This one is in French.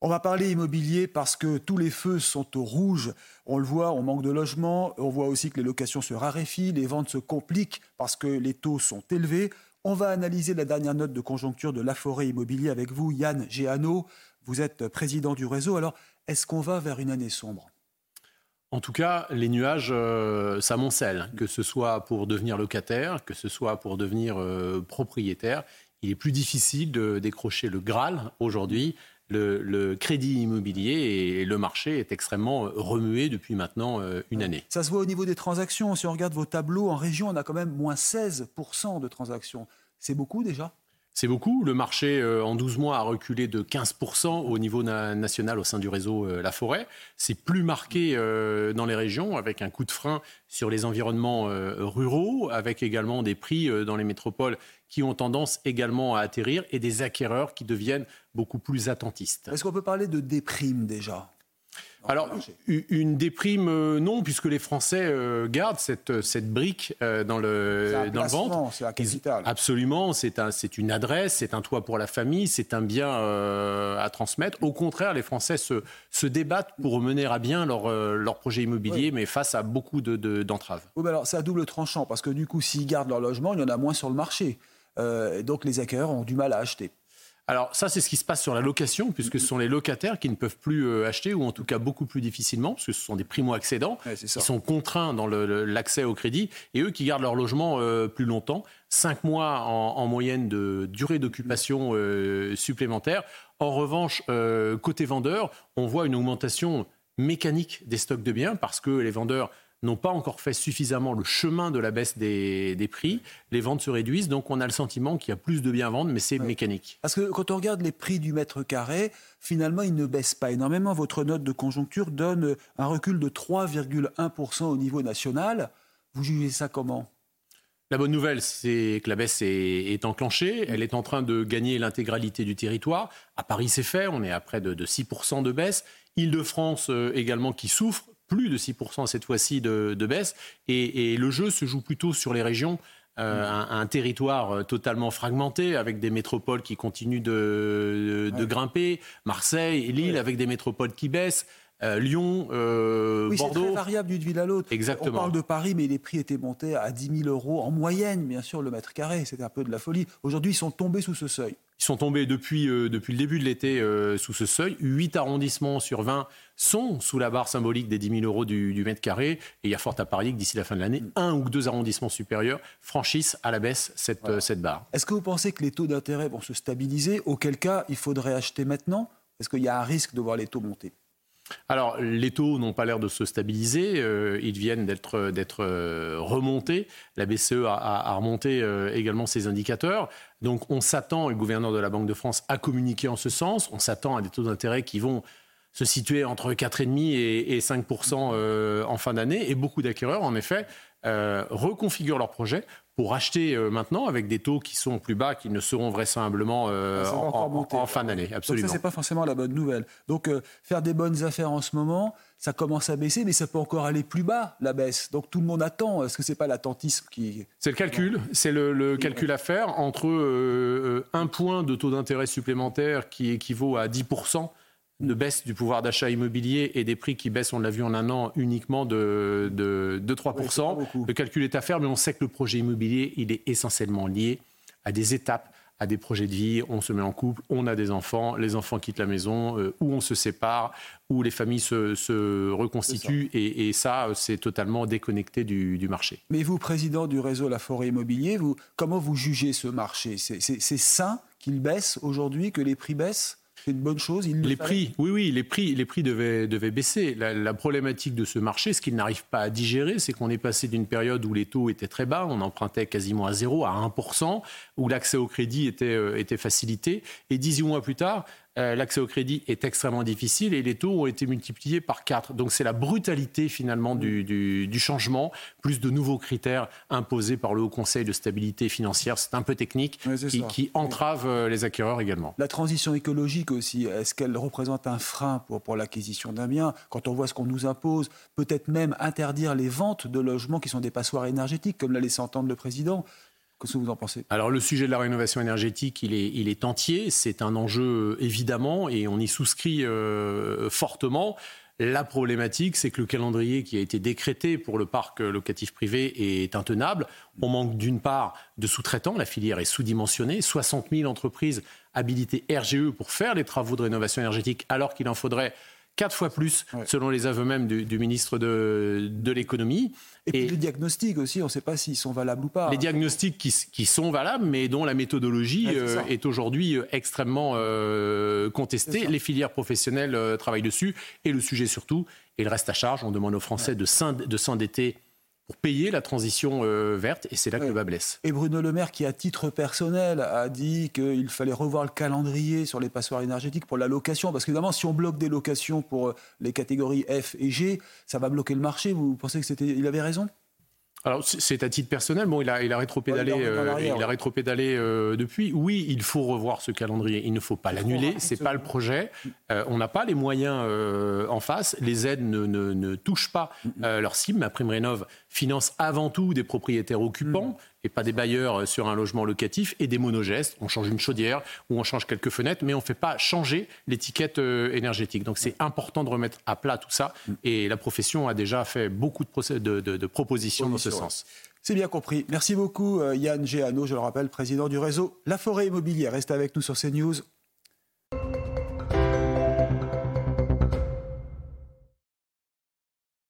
On va parler immobilier parce que tous les feux sont au rouge. On le voit, on manque de logement. On voit aussi que les locations se raréfient, les ventes se compliquent parce que les taux sont élevés. On va analyser la dernière note de conjoncture de La Forêt Immobilier avec vous, Yann Géano. Vous êtes président du réseau. Alors, est-ce qu'on va vers une année sombre? En tout cas, les nuages euh, s'amoncellent, que ce soit pour devenir locataire, que ce soit pour devenir euh, propriétaire. Il est plus difficile de décrocher le Graal aujourd'hui. Le, crédit immobilier et le marché est extrêmement remué depuis maintenant euh, une année. Ça se voit au niveau des transactions. Si on regarde vos tableaux, en région, on a quand même moins 16% de transactions. C'est beaucoup déjà? C'est beaucoup. Le marché, euh, en 12 mois, a reculé de 15% au niveau national au sein du réseau euh, La Forêt. C'est plus marqué euh, dans les régions, avec un coup de frein sur les environnements ruraux, avec également des prix dans les métropoles qui ont tendance également à atterrir et des acquéreurs qui deviennent beaucoup plus attentistes. Est-ce qu'on peut parler de déprime déjà? Alors, une déprime, euh, non, puisque les Français euh, gardent cette, cette brique euh, dans le, dans le ventre. C'est. Absolument, c'est un, une adresse, c'est un toit pour la famille, c'est un bien à transmettre. Au contraire, les Français se, se débattent pour mener à bien leur, leur projet immobilier, mais face à beaucoup d'entraves. De, oui, alors c'est à double tranchant, parce que du coup, s'ils gardent leur logement, il y en a moins sur le marché. donc les acquéreurs ont du mal à acheter. Alors ça, c'est ce qui se passe sur la location, puisque ce sont les locataires qui ne peuvent plus euh, acheter, ou en tout cas beaucoup plus difficilement, parce que ce sont des primo-accédants qui sont contraints dans l'accès au crédit, et eux qui gardent leur logement euh, plus longtemps, cinq mois en, moyenne de durée d'occupation euh, supplémentaire. En revanche, côté vendeur, on voit une augmentation mécanique des stocks de biens, parce que les vendeurs n'ont pas encore fait suffisamment le chemin de la baisse des, prix. Les ventes se réduisent, donc on a le sentiment qu'il y a plus de biens à vendre, mais c'est mécanique. Parce que quand on regarde les prix du mètre carré, finalement, ils ne baissent pas énormément. Votre note de conjoncture donne un recul de 3,1% au niveau national. Vous jugez ça comment? La bonne nouvelle, c'est que la baisse est, enclenchée. Elle est en train de gagner l'intégralité du territoire. À Paris, c'est fait. On est à près de, de 6% de baisse. Île-de-France euh, également qui souffre plus de 6% cette fois-ci de, baisse. Et, le jeu se joue plutôt sur les régions. Euh, mm. un, territoire euh, totalement fragmenté avec des métropoles qui continuent de, grimper, Marseille, Lille avec des métropoles qui baissent. Euh, Lyon, oui, Bordeaux. C'est très variable d'une ville à l'autre. Exactement. On parle de Paris, mais les prix étaient montés à 10 000 euros en moyenne, bien sûr, le mètre carré. C'était un peu de la folie. Aujourd'hui, ils sont tombés sous ce seuil. Ils sont tombés depuis, depuis le début de l'été sous ce seuil. 8 arrondissements sur 20 sont sous la barre symbolique des 10 000 euros du, mètre carré. Et il y a fort à parier que d'ici la fin de l'année, un ou deux arrondissements supérieurs franchissent à la baisse cette, cette barre. Est-ce que vous pensez que les taux d'intérêt vont se stabiliser? Auquel cas, il faudrait acheter maintenant? Est-ce qu'il y a un risque de voir les taux monter? Alors, les taux n'ont pas l'air de se stabiliser, euh, ils viennent d'être euh, remontés. La BCE a, remonté euh, également ses indicateurs. Donc, on s'attend, le gouverneur de la Banque de France a communiqué en ce sens, on s'attend à des taux d'intérêt qui vont se situer entre 4,5 et, et 5% euh, en fin d'année. Et beaucoup d'acquéreurs, en effet, reconfigurent leur projet pour acheter euh, maintenant avec des taux qui sont plus bas, qui ne seront vraisemblablement en, fin d'année. Absolument. Donc ça, c'est pas forcément la bonne nouvelle. Donc faire des bonnes affaires en ce moment, ça commence à baisser, mais ça peut encore aller plus bas, la baisse. Donc tout le monde attend. Est-ce que c'est pas l'attentisme qui... C'est le calcul. C'est le, le, calcul à faire entre un point de taux d'intérêt supplémentaire qui équivaut à 10 de baisse du pouvoir d'achat immobilier et des prix qui baissent, on l'a vu en un an, uniquement de, de, 3%. le calcul est à faire, mais on sait que le projet immobilier, il est essentiellement lié à des étapes, à des projets de vie. On se met en couple, on a des enfants, les enfants quittent la maison, euh, ou on se sépare, ou les familles se, reconstituent. Et, ça, c'est totalement déconnecté du, marché. Mais vous, président du réseau La Forêt Immobilier, vous, comment vous jugez ce marché? C'est sain qu'il baisse aujourd'hui, que les prix baissent? C'est une bonne chose. les prix, oui, oui, les prix, les prix devaient, devaient baisser. La, problématique de ce marché, ce qu'il n'arrive pas à digérer, c'est qu'on est passé d'une période où les taux étaient très bas, on empruntait quasiment à zéro, à 1%, où l'accès au crédit était, euh, était facilité. Et 18 mois plus tard, euh, l'accès au crédit est extrêmement difficile et les taux ont été multipliés par 4. Donc c'est la brutalité finalement du, changement, plus de nouveaux critères imposés par le Haut Conseil de stabilité financière. C'est un peu technique qui, entrave euh, les acquéreurs également. La transition écologique aussi, est-ce qu'elle représente un frein pour, pour l'acquisition d'un bien? Quand on voit ce qu'on nous impose, peut-être même interdire les ventes de logements qui sont des passoires énergétiques, comme l'a laissé entendre le président. Qu'est-ce que vous en pensez? Alors le sujet de la rénovation énergétique, il est, entier. C'est un enjeu évidemment et on y souscrit euh, fortement. La problématique, c'est que le calendrier qui a été décrété pour le parc locatif privé est intenable. On manque d'une part de sous-traitants, la filière est sous-dimensionnée, 60 000 entreprises habilitées RGE pour faire les travaux de rénovation énergétique alors qu'il en faudrait quatre fois plus, selon les aveux même du, ministre de, de l'économie. Et, puis les diagnostics aussi, on ne sait pas s'ils sont valables ou pas. Les diagnostics qui, qui, sont valables, mais dont la méthodologie euh, est, aujourd'hui euh, extrêmement euh, contestée. Les filières professionnelles travaillent dessus. Et le sujet surtout, et le reste à charge, on demande aux Français de s'endetter pour payer la transition euh, verte, et c'est là que le bas blesse. Et Bruno Le Maire, qui à titre personnel a dit qu'il fallait revoir le calendrier sur les passoires énergétiques pour la location, parce qu'évidemment, si on bloque des locations pour euh, les catégories F et G, ça va bloquer le marché. Vous pensez que c'était, il avait raison? Alors c'est à titre personnel. Bon, il a, il a rétropédalé, euh, il a rétropédalé euh, depuis. Oui, il faut revoir ce calendrier. Il ne faut pas l'annuler. C'est pas le projet. Euh, on n'a pas les moyens en face. Les aides ne, ne, ne touchent pas leur cible. Ma prime rénov finance avant tout des propriétaires occupants et pas des bailleurs sur un logement locatif et des monogestes. On change une chaudière ou on change quelques fenêtres, mais on ne fait pas changer l'étiquette énergétique. Donc c'est important de remettre à plat tout ça. Et la profession a déjà fait beaucoup de, de, de, de propositions dans ce sens. C'est bien compris. Merci beaucoup Yann Géano, je le rappelle, président du réseau La Forêt Immobilière. Reste avec nous sur CNews.